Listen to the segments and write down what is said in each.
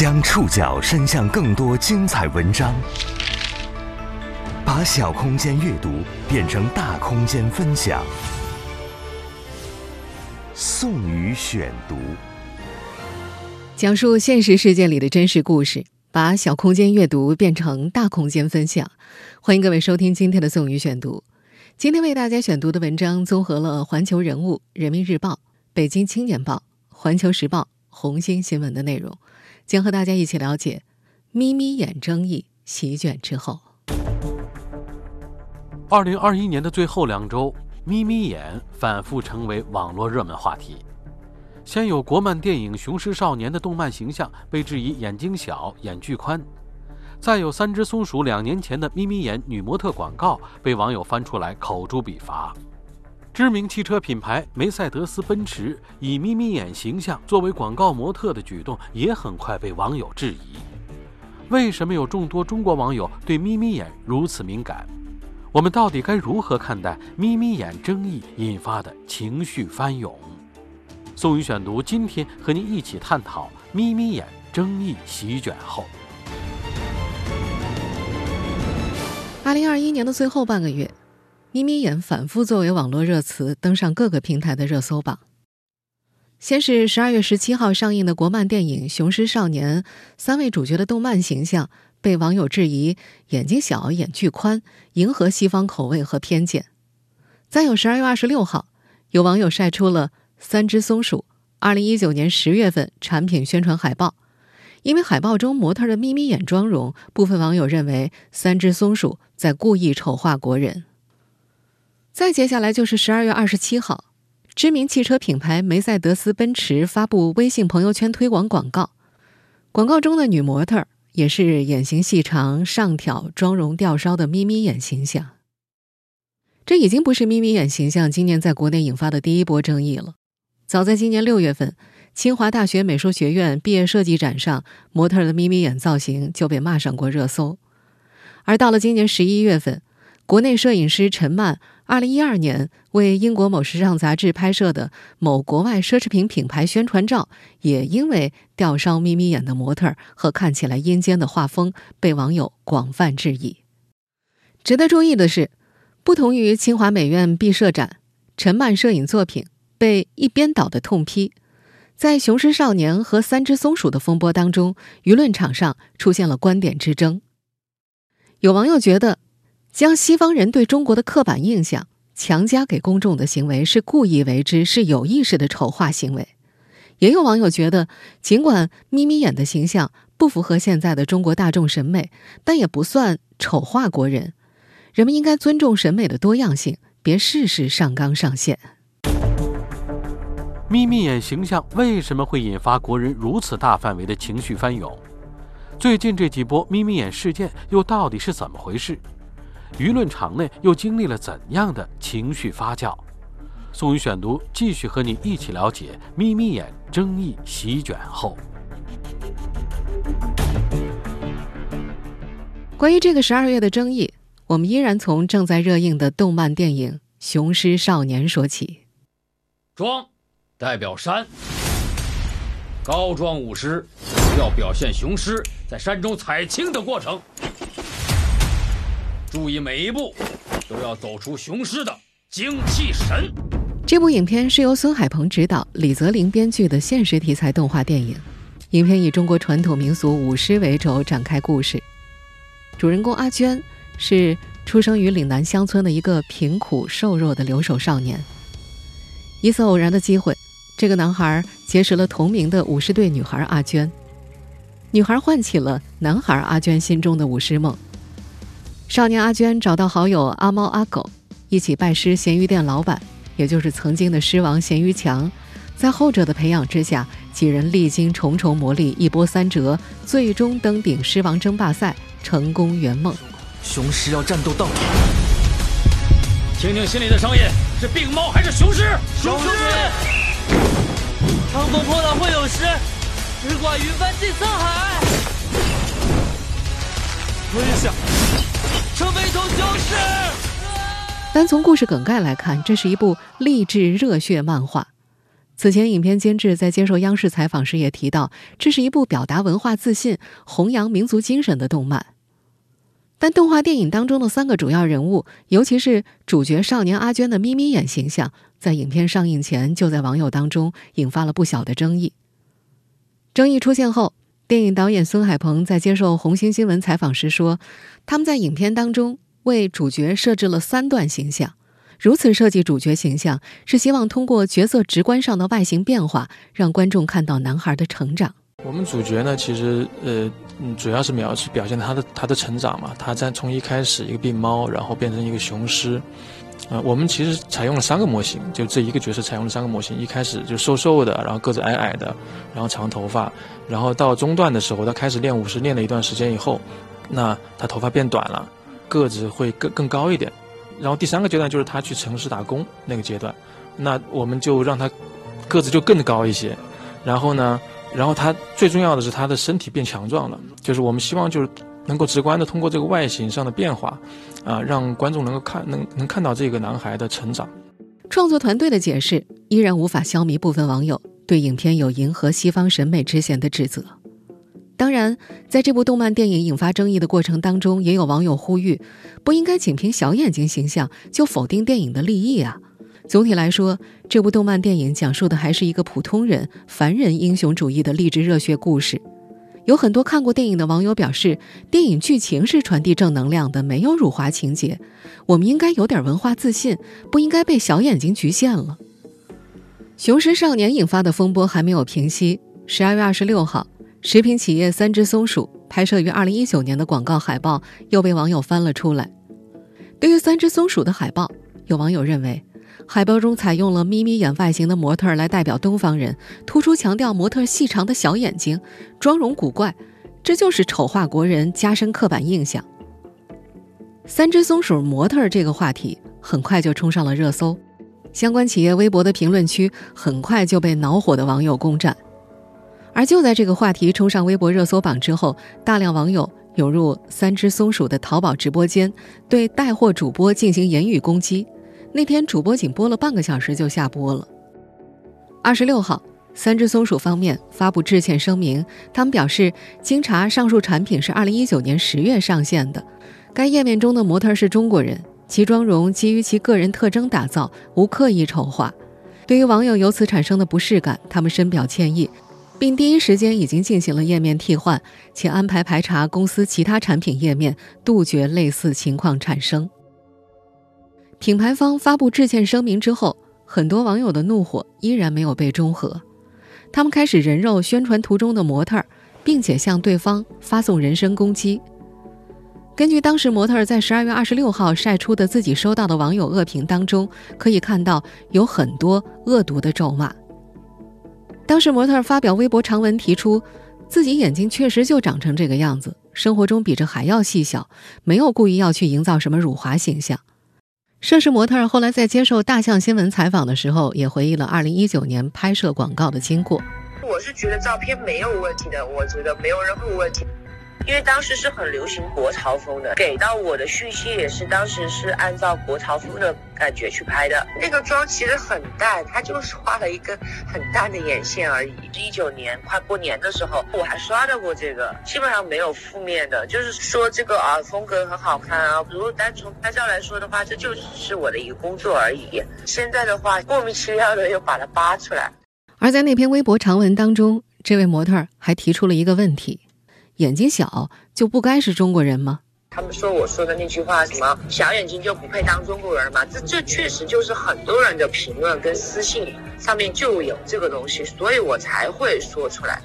将触角伸向更多精彩文章，把小空间阅读变成大空间分享。宋宇选读，讲述现实世界里的真实故事，把小空间阅读变成大空间分享。欢迎各位收听今天的宋宇选读。今天为大家选读的文章综合了《环球人物》《人民日报》《北京青年报》《环球时报》《红星新闻》的内容。将和大家一起了解“眯眯眼”争议席卷之后。二零二一年的最后两周，“眯眯眼”反复成为网络热门话题。先有国漫电影《雄狮少年》的动漫形象被质疑眼睛小、眼距宽，再有三只松鼠两年前的“眯眯眼”女模特广告被网友翻出来口诛笔伐。知名汽车品牌梅赛德斯奔驰以眯眯眼形象作为广告模特的举动，也很快被网友质疑。为什么有众多中国网友对眯眯眼如此敏感？我们到底该如何看待眯眯眼争议引发的情绪翻涌？宋宇选读今天和您一起探讨眯眯眼争议席卷后。二零二一年的最后半个月。眯眯眼反复作为网络热词登上各个平台的热搜榜。先是十二月十七号上映的国漫电影《雄狮少年》，三位主角的动漫形象被网友质疑眼睛小、眼距宽，迎合西方口味和偏见。再有十二月二十六号，有网友晒出了三只松鼠二零一九年十月份产品宣传海报，因为海报中模特的眯眯眼妆容，部分网友认为三只松鼠在故意丑化国人。再接下来就是十二月二十七号，知名汽车品牌梅赛德斯奔驰发布微信朋友圈推广广告，广告中的女模特也是眼型细长、上挑、妆容吊梢的眯眯眼形象。这已经不是眯眯眼形象今年在国内引发的第一波争议了。早在今年六月份，清华大学美术学院毕业设计展上，模特的眯眯眼造型就被骂上过热搜。而到了今年十一月份，国内摄影师陈曼。二零一二年，为英国某时尚杂志拍摄的某国外奢侈品品牌宣传照，也因为吊梢眯眯眼的模特和看起来阴间的画风，被网友广泛质疑。值得注意的是，不同于清华美院毕设展，陈曼摄影作品被一边倒的痛批。在《雄狮少年》和《三只松鼠》的风波当中，舆论场上出现了观点之争。有网友觉得。将西方人对中国的刻板印象强加给公众的行为是故意为之，是有意识的丑化行为。也有网友觉得，尽管眯眯眼的形象不符合现在的中国大众审美，但也不算丑化国人。人们应该尊重审美的多样性，别事事上纲上线。眯眯眼形象为什么会引发国人如此大范围的情绪翻涌？最近这几波眯眯眼事件又到底是怎么回事？舆论场内又经历了怎样的情绪发酵？宋宇选读继续和你一起了解“眯眯眼”争议席卷后。关于这个十二月的争议，我们依然从正在热映的动漫电影《雄狮少年》说起。装代表山，高庄舞狮要表现雄狮在山中采青的过程。注意每一步都要走出雄狮的精气神。这部影片是由孙海鹏执导、李泽林编剧的现实题材动画电影。影片以中国传统民俗舞狮为轴展开故事。主人公阿娟是出生于岭南乡村的一个贫苦瘦弱的留守少年。一次偶然的机会，这个男孩结识了同名的舞狮队女孩阿娟。女孩唤起了男孩阿娟心中的舞狮梦。少年阿娟找到好友阿猫阿狗，一起拜师咸鱼店老板，也就是曾经的狮王咸鱼强。在后者的培养之下，几人历经重重磨砺，一波三折，最终登顶狮王争霸赛，成功圆梦。雄狮要战斗到底。听听心里的声音，是病猫还是雄狮？雄狮。长风破浪会有时，日挂云帆济沧海。吞下。成为一头雄狮。单从故事梗概来看，这是一部励志热血漫画。此前，影片监制在接受央视采访时也提到，这是一部表达文化自信、弘扬民族精神的动漫。但动画电影当中的三个主要人物，尤其是主角少年阿娟的眯眯眼形象，在影片上映前就在网友当中引发了不小的争议。争议出现后，电影导演孙海鹏在接受红星新闻采访时说，他们在影片当中为主角设置了三段形象。如此设计主角形象，是希望通过角色直观上的外形变化，让观众看到男孩的成长。我们主角呢，其实呃，主要是描是表现他的他的成长嘛。他在从一开始一个病猫，然后变成一个雄狮。啊，我们其实采用了三个模型，就这一个角色采用了三个模型。一开始就瘦瘦的，然后个子矮矮的，然后长头发。然后到中段的时候，他开始练武士，练了一段时间以后，那他头发变短了，个子会更更高一点。然后第三个阶段就是他去城市打工那个阶段，那我们就让他个子就更高一些，然后呢，然后他最重要的是他的身体变强壮了，就是我们希望就是能够直观的通过这个外形上的变化，啊，让观众能够看能能看到这个男孩的成长。创作团队的解释依然无法消弭部分网友对影片有迎合西方审美之嫌的指责。当然，在这部动漫电影引发争议的过程当中，也有网友呼吁，不应该仅凭小眼睛形象就否定电影的立意啊。总体来说，这部动漫电影讲述的还是一个普通人、凡人英雄主义的励志热血故事。有很多看过电影的网友表示，电影剧情是传递正能量的，没有辱华情节。我们应该有点文化自信，不应该被小眼睛局限了。雄狮少年引发的风波还没有平息。十二月二十六号。食品企业三只松鼠拍摄于二零一九年的广告海报又被网友翻了出来。对于三只松鼠的海报，有网友认为，海报中采用了眯眯眼外形的模特来代表东方人，突出强调模特细长的小眼睛，妆容古怪，这就是丑化国人，加深刻板印象。三只松鼠模特这个话题很快就冲上了热搜，相关企业微博的评论区很快就被恼火的网友攻占。而就在这个话题冲上微博热搜榜之后，大量网友涌入三只松鼠的淘宝直播间，对带货主播进行言语攻击。那天主播仅播了半个小时就下播了。二十六号，三只松鼠方面发布致歉声明，他们表示，经查，上述产品是二零一九年十月上线的，该页面中的模特是中国人，其妆容基于其个人特征打造，无刻意丑化。对于网友由此产生的不适感，他们深表歉意。并第一时间已经进行了页面替换，且安排排查公司其他产品页面，杜绝类似情况产生。品牌方发布致歉声明之后，很多网友的怒火依然没有被中和，他们开始人肉宣传图中的模特，并且向对方发送人身攻击。根据当时模特在十二月二十六号晒出的自己收到的网友恶评当中，可以看到有很多恶毒的咒骂。当时模特发表微博长文，提出自己眼睛确实就长成这个样子，生活中比这还要细小，没有故意要去营造什么辱华形象。涉事模特后来在接受大象新闻采访的时候，也回忆了二零一九年拍摄广告的经过。我是觉得照片没有问题的，我觉得没有任何问题。因为当时是很流行国潮风的，给到我的讯息也是当时是按照国潮风的感觉去拍的。那个妆其实很淡，它就是画了一个很淡的眼线而已。一九年快过年的时候，我还刷到过这个，基本上没有负面的，就是说这个啊风格很好看啊。如果单从拍照来说的话，这就是我的一个工作而已。现在的话，莫名其妙的又把它扒出来。而在那篇微博长文当中，这位模特还提出了一个问题。眼睛小就不该是中国人吗？他们说我说的那句话，什么小眼睛就不配当中国人吗？这这确实就是很多人的评论跟私信上面就有这个东西，所以我才会说出来。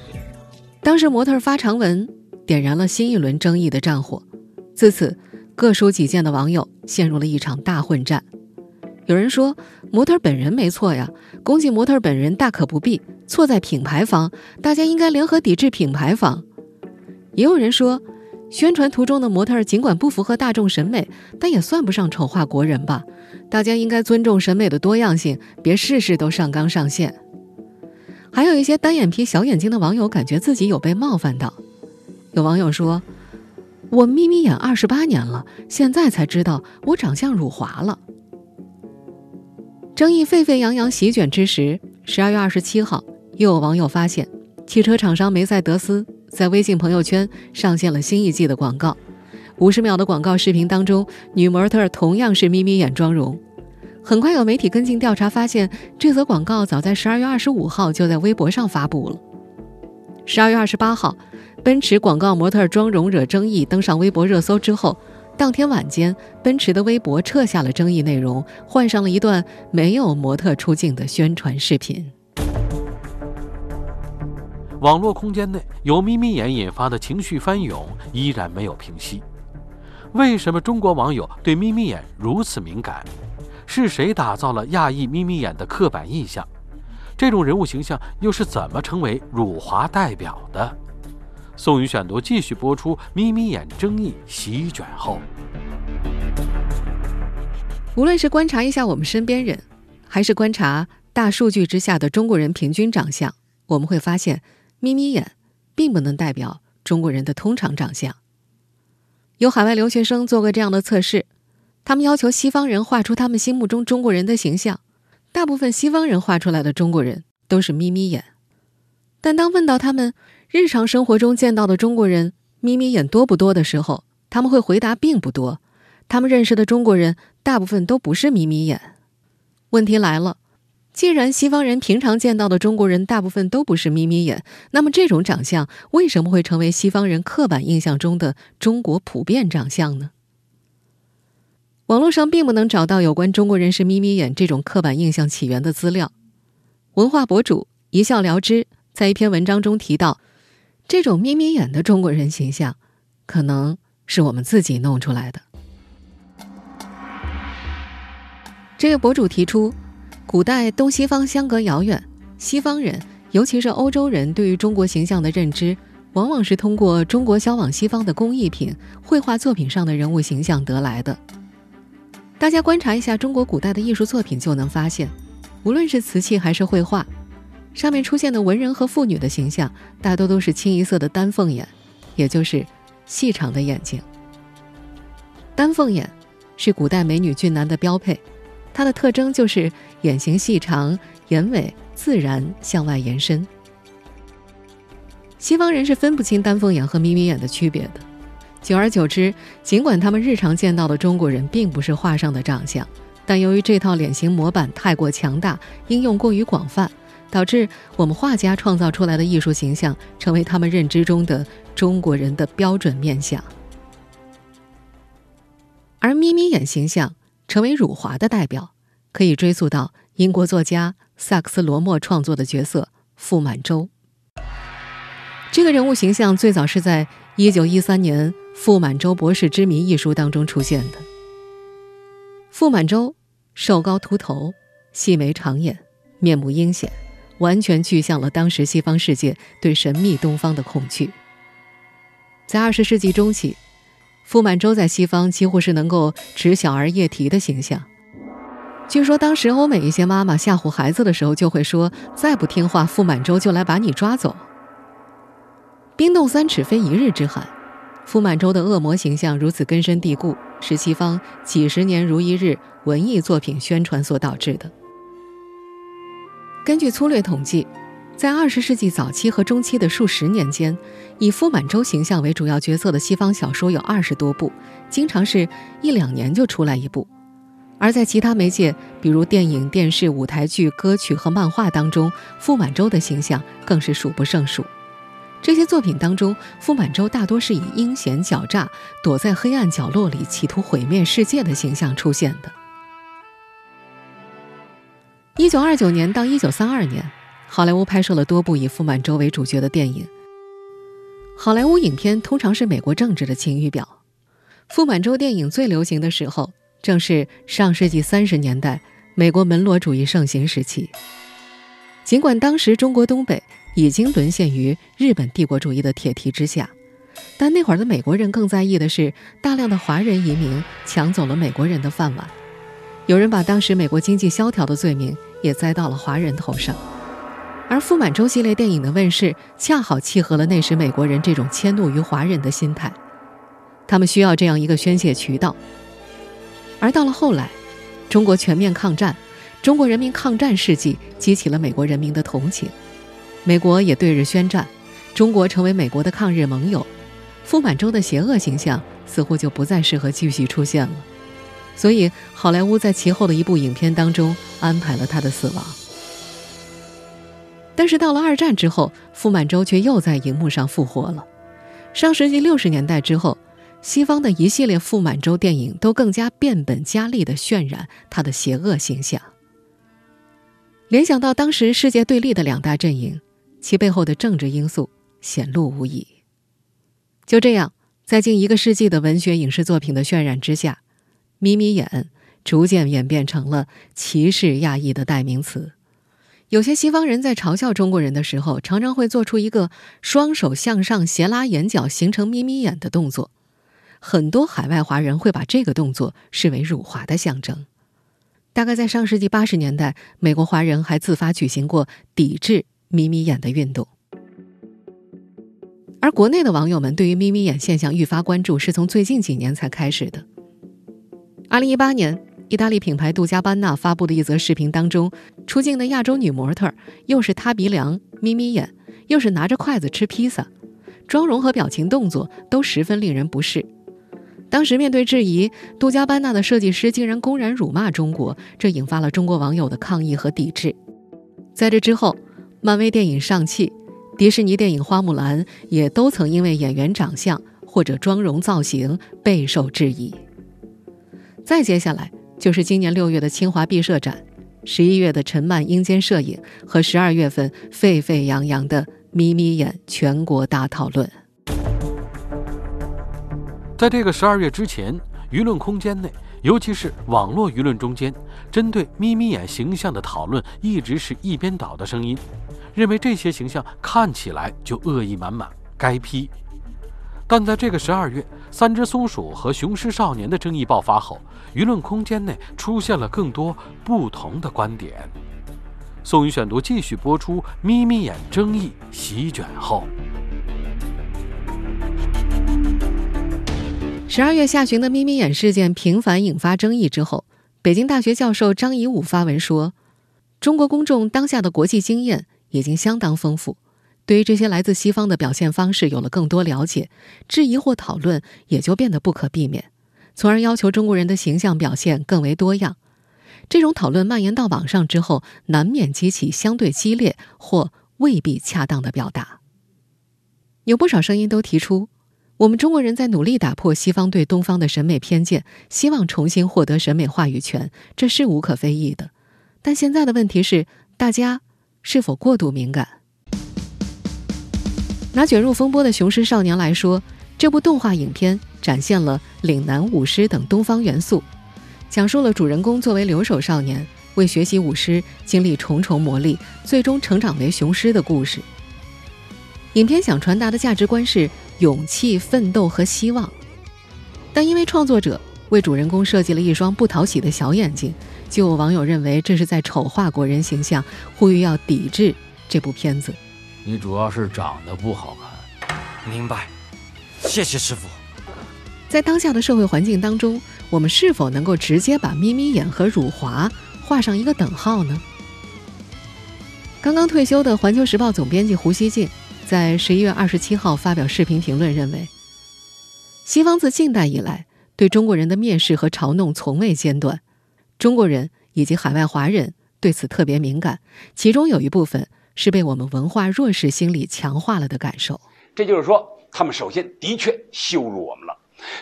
当时模特发长文，点燃了新一轮争议的战火。自此，各抒己见的网友陷入了一场大混战。有人说模特本人没错呀，攻击模特本人大可不必，错在品牌方，大家应该联合抵制品牌方。也有人说，宣传图中的模特尽管不符合大众审美，但也算不上丑化国人吧？大家应该尊重审美的多样性，别事事都上纲上线。还有一些单眼皮、小眼睛的网友感觉自己有被冒犯到。有网友说：“我眯眯眼二十八年了，现在才知道我长相辱华了。”争议沸沸扬扬席卷之时，十二月二十七号，又有网友发现，汽车厂商梅赛德斯在微信朋友圈上线了新一季的广告。五十秒的广告视频当中，女模特同样是眯眯眼妆容。很快有媒体跟进调查，发现这则广告早在十二月二十五号就在微博上发布了。十二月二十八号，奔驰广告模特妆容惹争议，登上微博热搜之后，当天晚间，奔驰的微博撤下了争议内容，换上了一段没有模特出镜的宣传视频。网络空间内由眯眯眼引发的情绪翻涌依然没有平息。为什么中国网友对眯眯眼如此敏感？是谁打造了亚裔眯眯眼的刻板印象？这种人物形象又是怎么成为辱华代表的？宋宇选读继续播出。眯眯眼争议席卷后，无论是观察一下我们身边人，还是观察大数据之下的中国人平均长相，我们会发现，眯眯眼并不能代表中国人的通常长相。有海外留学生做过这样的测试，他们要求西方人画出他们心目中中国人的形象，大部分西方人画出来的中国人都是眯眯眼。但当问到他们日常生活中见到的中国人眯眯眼多不多的时候，他们会回答并不多。他们认识的中国人大部分都不是眯眯眼。问题来了。既然西方人平常见到的中国人大部分都不是眯眯眼，那么这种长相为什么会成为西方人刻板印象中的中国普遍长相呢？网络上并不能找到有关中国人是眯眯眼这种刻板印象起源的资料。文化博主一笑了之在一篇文章中提到，这种眯眯眼的中国人形象，可能是我们自己弄出来的。这个博主提出。古代东西方相隔遥远，西方人，尤其是欧洲人，对于中国形象的认知，往往是通过中国销往西方的工艺品、绘画作品上的人物形象得来的。大家观察一下中国古代的艺术作品，就能发现，无论是瓷器还是绘画，上面出现的文人和妇女的形象，大多都是清一色的丹凤眼，也就是细长的眼睛。丹凤眼是古代美女俊男的标配。它的特征就是眼型细长，眼尾自然向外延伸。西方人是分不清丹凤眼和眯眯眼的区别的，久而久之，尽管他们日常见到的中国人并不是画上的长相，但由于这套脸型模板太过强大，应用过于广泛，导致我们画家创造出来的艺术形象成为他们认知中的中国人的标准面相，而眯眯眼形象。成为辱华的代表，可以追溯到英国作家萨克斯·罗默创作的角色傅满洲。这个人物形象最早是在1913年《傅满洲博士之谜》一书当中出现的。傅满洲瘦高秃头，细眉长眼，面目阴险，完全具象了当时西方世界对神秘东方的恐惧。在20世纪中期。傅满洲在西方几乎是能够指小儿夜啼的形象。据说当时欧美一些妈妈吓唬孩子的时候，就会说：“再不听话，傅满洲就来把你抓走。”冰冻三尺非一日之寒，傅满洲的恶魔形象如此根深蒂固，是西方几十年如一日文艺作品宣传所导致的。根据粗略统计。在二十世纪早期和中期的数十年间，以傅满洲形象为主要角色的西方小说有二十多部，经常是一两年就出来一部；而在其他媒介，比如电影、电视、舞台剧、歌曲和漫画当中，傅满洲的形象更是数不胜数。这些作品当中，傅满洲大多是以阴险狡诈、躲在黑暗角落里企图毁灭世界的形象出现的。一九二九年到一九三二年。好莱坞拍摄了多部以傅满洲为主角的电影。好莱坞影片通常是美国政治的晴雨表。傅满洲电影最流行的时候，正是上世纪三十年代美国门罗主义盛行时期。尽管当时中国东北已经沦陷于日本帝国主义的铁蹄之下，但那会儿的美国人更在意的是大量的华人移民抢走了美国人的饭碗。有人把当时美国经济萧条的罪名也栽到了华人头上。而傅满洲系列电影的问世，恰好契合了那时美国人这种迁怒于华人的心态，他们需要这样一个宣泄渠道。而到了后来，中国全面抗战，中国人民抗战事迹激起了美国人民的同情，美国也对日宣战，中国成为美国的抗日盟友，傅满洲的邪恶形象似乎就不再适合继续出现了。所以，好莱坞在其后的一部影片当中安排了他的死亡。但是到了二战之后，傅满洲却又在荧幕上复活了。上世纪六十年代之后，西方的一系列傅满洲电影都更加变本加厉地渲染他的邪恶形象。联想到当时世界对立的两大阵营，其背后的政治因素显露无遗。就这样，在近一个世纪的文学影视作品的渲染之下，眯眯眼逐渐演变成了歧视亚裔的代名词。有些西方人在嘲笑中国人的时候，常常会做出一个双手向上斜拉眼角，形成眯眯眼的动作。很多海外华人会把这个动作视为辱华的象征。大概在上世纪八十年代，美国华人还自发举行过抵制眯眯眼的运动。而国内的网友们对于眯眯眼现象愈发关注，是从最近几年才开始的。二零一八年，意大利品牌杜嘉班纳发布的一则视频当中，出镜的亚洲女模特又是塌鼻梁、眯眯眼，又是拿着筷子吃披萨，妆容和表情动作都十分令人不适。当时面对质疑，杜嘉班纳的设计师竟然公然辱骂中国，这引发了中国网友的抗议和抵制。在这之后，漫威电影《上汽》、迪士尼电影《花木兰》也都曾因为演员长相或者妆容造型备受质疑。再接下来就是今年六月的清华毕设展，十一月的陈漫阴间摄影和十二月份沸沸扬扬的眯眯眼全国大讨论。在这个十二月之前，舆论空间内，尤其是网络舆论中间，针对眯眯眼形象的讨论一直是一边倒的声音，认为这些形象看起来就恶意满满，该批。但在这个十二月，三只松鼠和雄狮少年的争议爆发后，舆论空间内出现了更多不同的观点。宋宇选读继续播出，眯眯眼争议席卷后。十二月下旬的眯眯眼事件频繁引发争议之后，北京大学教授张颐武发文说：“中国公众当下的国际经验已经相当丰富，对于这些来自西方的表现方式有了更多了解，质疑或讨论也就变得不可避免，从而要求中国人的形象表现更为多样。这种讨论蔓延到网上之后，难免激起相对激烈或未必恰当的表达。有不少声音都提出。”我们中国人在努力打破西方对东方的审美偏见，希望重新获得审美话语权，这是无可非议的。但现在的问题是，大家是否过度敏感？拿卷入风波的《雄狮少年》来说，这部动画影片展现了岭南舞狮等东方元素，讲述了主人公作为留守少年，为学习舞狮经历重重磨砺，最终成长为雄狮的故事。影片想传达的价值观是。勇气、奋斗和希望，但因为创作者为主人公设计了一双不讨喜的小眼睛，就有网友认为这是在丑化国人形象，呼吁要抵制这部片子。你主要是长得不好看，明白？谢谢师傅。在当下的社会环境当中，我们是否能够直接把眯眯眼和辱华画上一个等号呢？刚刚退休的《环球时报》总编辑胡锡进。在十一月二十七号发表视频评论，认为西方自近代以来对中国人的蔑视和嘲弄从未间断，中国人以及海外华人对此特别敏感，其中有一部分是被我们文化弱势心理强化了的感受。这就是说，他们首先的确羞辱我们了，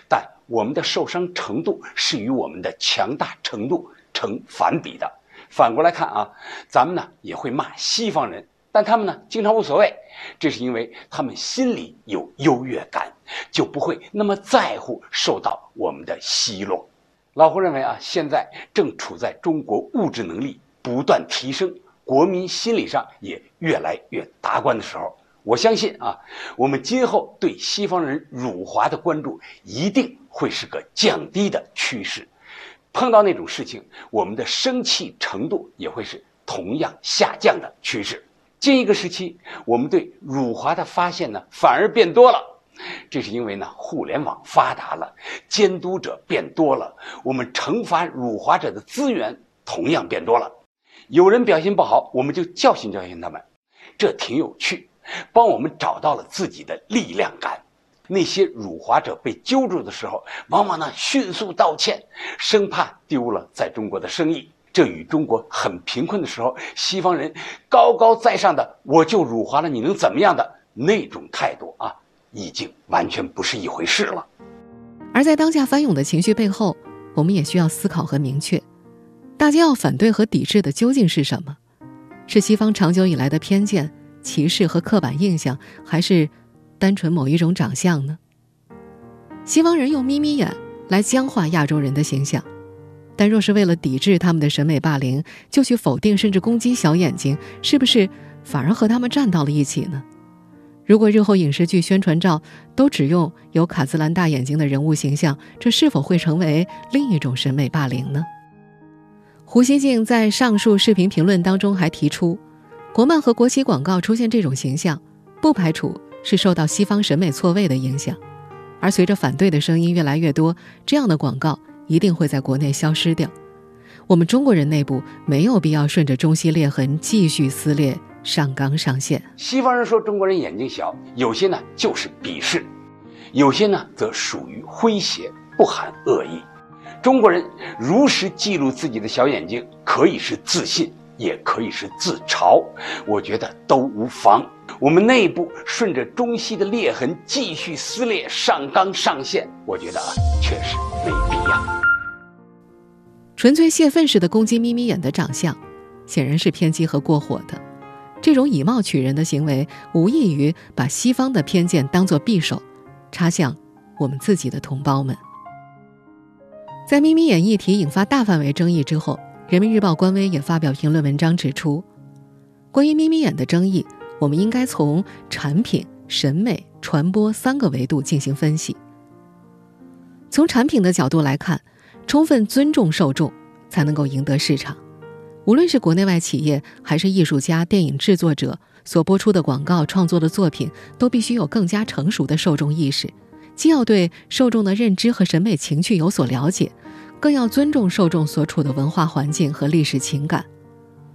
但我们的受伤程度是与我们的强大程度成反比的。反过来看啊，咱们呢也会骂西方人。但他们呢，经常无所谓，这是因为他们心里有优越感，就不会那么在乎受到我们的奚落。老胡认为啊，现在正处在中国物质能力不断提升，国民心理上也越来越达观的时候。我相信啊，我们今后对西方人辱华的关注一定会是个降低的趋势。碰到那种事情，我们的生气程度也会是同样下降的趋势。近一个时期，我们对辱华的发现呢，反而变多了。这是因为呢，互联网发达了，监督者变多了，我们惩罚辱华者的资源同样变多了。有人表现不好，我们就教训教训他们，这挺有趣，帮我们找到了自己的力量感。那些辱华者被揪住的时候，往往呢迅速道歉，生怕丢了在中国的生意。这与中国很贫困的时候，西方人高高在上的“我就辱华了，你能怎么样”的那种态度啊，已经完全不是一回事了。而在当下翻涌的情绪背后，我们也需要思考和明确：大家要反对和抵制的究竟是什么？是西方长久以来的偏见、歧视和刻板印象，还是单纯某一种长相呢？西方人用眯眯眼来僵化亚洲人的形象。但若是为了抵制他们的审美霸凌，就去否定甚至攻击小眼睛，是不是反而和他们站到了一起呢？如果日后影视剧宣传照都只用有卡姿兰大眼睛的人物形象，这是否会成为另一种审美霸凌呢？胡锡进在上述视频评论当中还提出，国漫和国企广告出现这种形象，不排除是受到西方审美错位的影响，而随着反对的声音越来越多，这样的广告。一定会在国内消失掉。我们中国人内部没有必要顺着中西裂痕继续撕裂、上纲上线。西方人说中国人眼睛小，有些呢就是鄙视，有些呢则属于诙谐，不含恶意。中国人如实记录自己的小眼睛，可以是自信，也可以是自嘲，我觉得都无妨。我们内部顺着中西的裂痕继续撕裂、上纲上线，我觉得啊，确实没必要。纯粹泄愤式的攻击眯眯眼的长相，显然是偏激和过火的。这种以貌取人的行为，无异于把西方的偏见当作匕首，插向我们自己的同胞们。在眯眯眼议题引发大范围争议之后，人民日报官微也发表评论文章指出，关于眯眯眼的争议。我们应该从产品、审美、传播三个维度进行分析。从产品的角度来看，充分尊重受众，才能够赢得市场。无论是国内外企业，还是艺术家、电影制作者所播出的广告、创作的作品，都必须有更加成熟的受众意识，既要对受众的认知和审美情趣有所了解，更要尊重受众所处的文化环境和历史情感。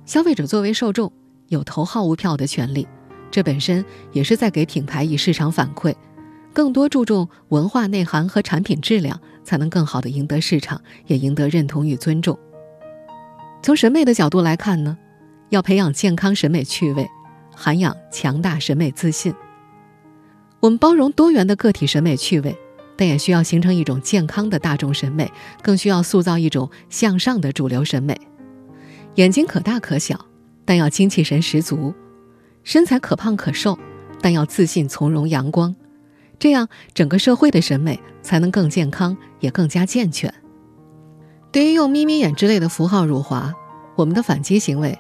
消费者作为受众。有投号无票的权利，这本身也是在给品牌以市场反馈。更多注重文化内涵和产品质量，才能更好的赢得市场，也赢得认同与尊重。从审美的角度来看呢，要培养健康审美趣味，涵养强大审美自信。我们包容多元的个体审美趣味，但也需要形成一种健康的大众审美，更需要塑造一种向上的主流审美。眼睛可大可小。但要精气神十足，身材可胖可瘦，但要自信从容阳光，这样整个社会的审美才能更健康，也更加健全。对于用眯眯眼之类的符号辱华，我们的反击行为，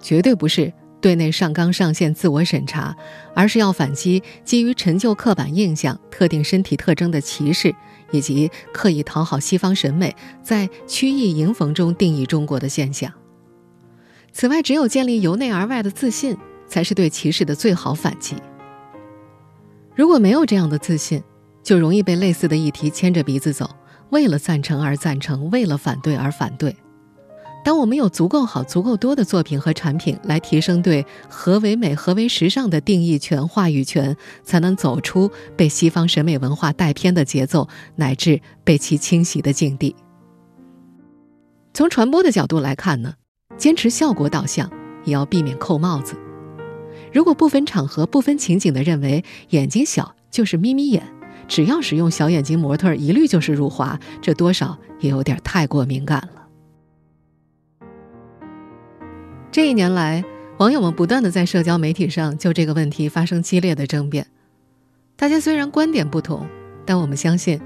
绝对不是对内上纲上线、自我审查，而是要反击基于陈旧刻板印象、特定身体特征的歧视，以及刻意讨好西方审美，在曲意迎逢中定义中国的现象。此外，只有建立由内而外的自信，才是对歧视的最好反击。如果没有这样的自信，就容易被类似的议题牵着鼻子走，为了赞成而赞成，为了反对而反对。当我们有足够好、足够多的作品和产品来提升对何为美、何为时尚的定义权、话语权，才能走出被西方审美文化带偏的节奏，乃至被其侵袭的境地。从传播的角度来看呢？坚持效果导向，也要避免扣帽子。如果不分场合、不分情景的认为眼睛小就是眯眯眼，只要使用小眼睛模特一律就是辱华，这多少也有点太过敏感了。这一年来，网友们不断的在社交媒体上就这个问题发生激烈的争辩。大家虽然观点不同，但我们相信，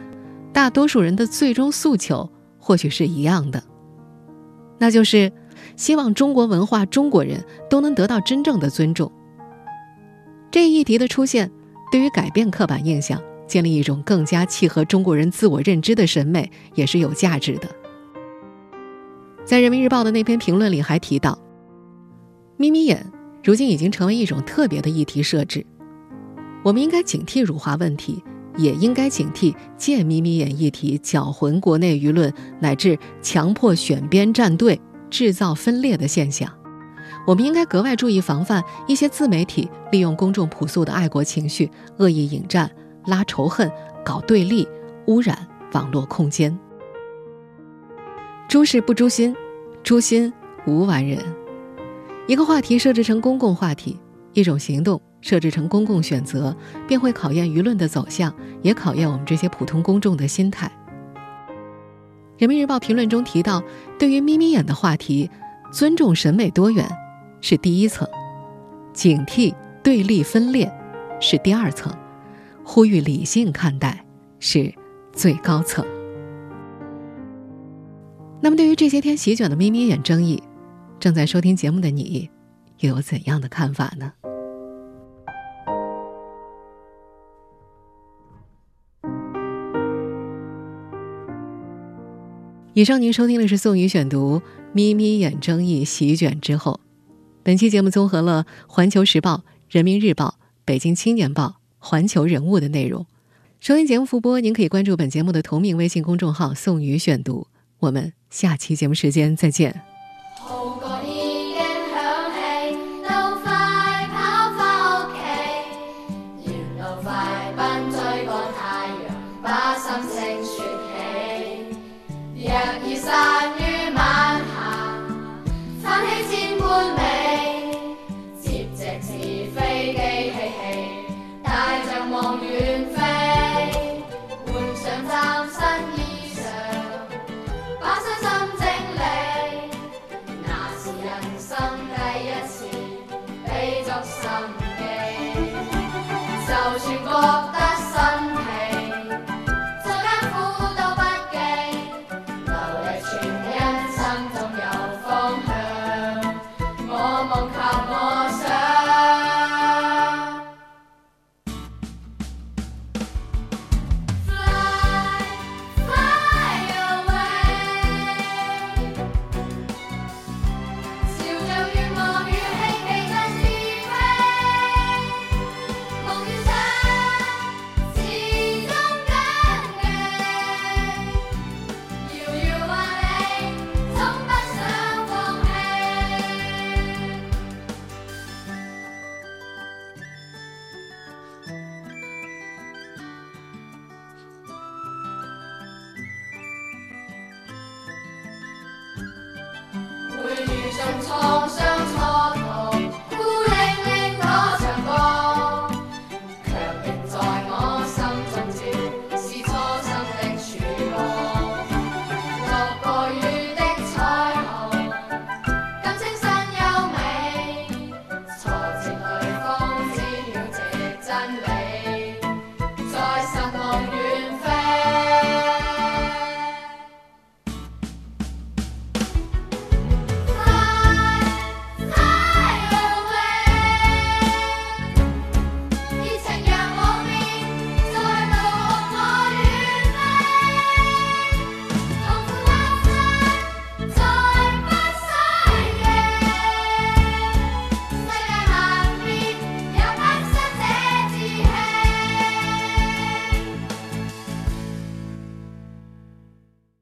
大多数人的最终诉求或许是一样的，那就是。希望中国文化、中国人都能得到真正的尊重。这一议题的出现，对于改变刻板印象、建立一种更加契合中国人自我认知的审美，也是有价值的。在人民日报的那篇评论里还提到，眯眯眼如今已经成为一种特别的议题设置。我们应该警惕辱华问题，也应该警惕借眯眯眼议题搅浑国内舆论，乃至强迫选边站队。制造分裂的现象。我们应该格外注意防范一些自媒体利用公众朴素的爱国情绪，恶意引战、拉仇恨、搞对立、污染网络空间。诛事不诛心，诛心无完人。一个话题设置成公共话题，一种行动设置成公共选择，便会考验舆论的走向，也考验我们这些普通公众的心态。人民日报评论中提到，对于眯眯眼的话题，尊重审美多元是第一层，警惕对立分裂是第二层，呼吁理性看待是最高层。那么，对于这些天席卷的眯眯眼争议，正在收听节目的你，又有怎样的看法呢？以上您收听的是宋宇选读《眯眯眼争议席卷之后》，本期节目综合了《环球时报》《人民日报》《北京青年报》《环球人物》的内容。收音节目复播，您可以关注本节目的同名微信公众号“宋宇选读”。我们下期节目时间再见。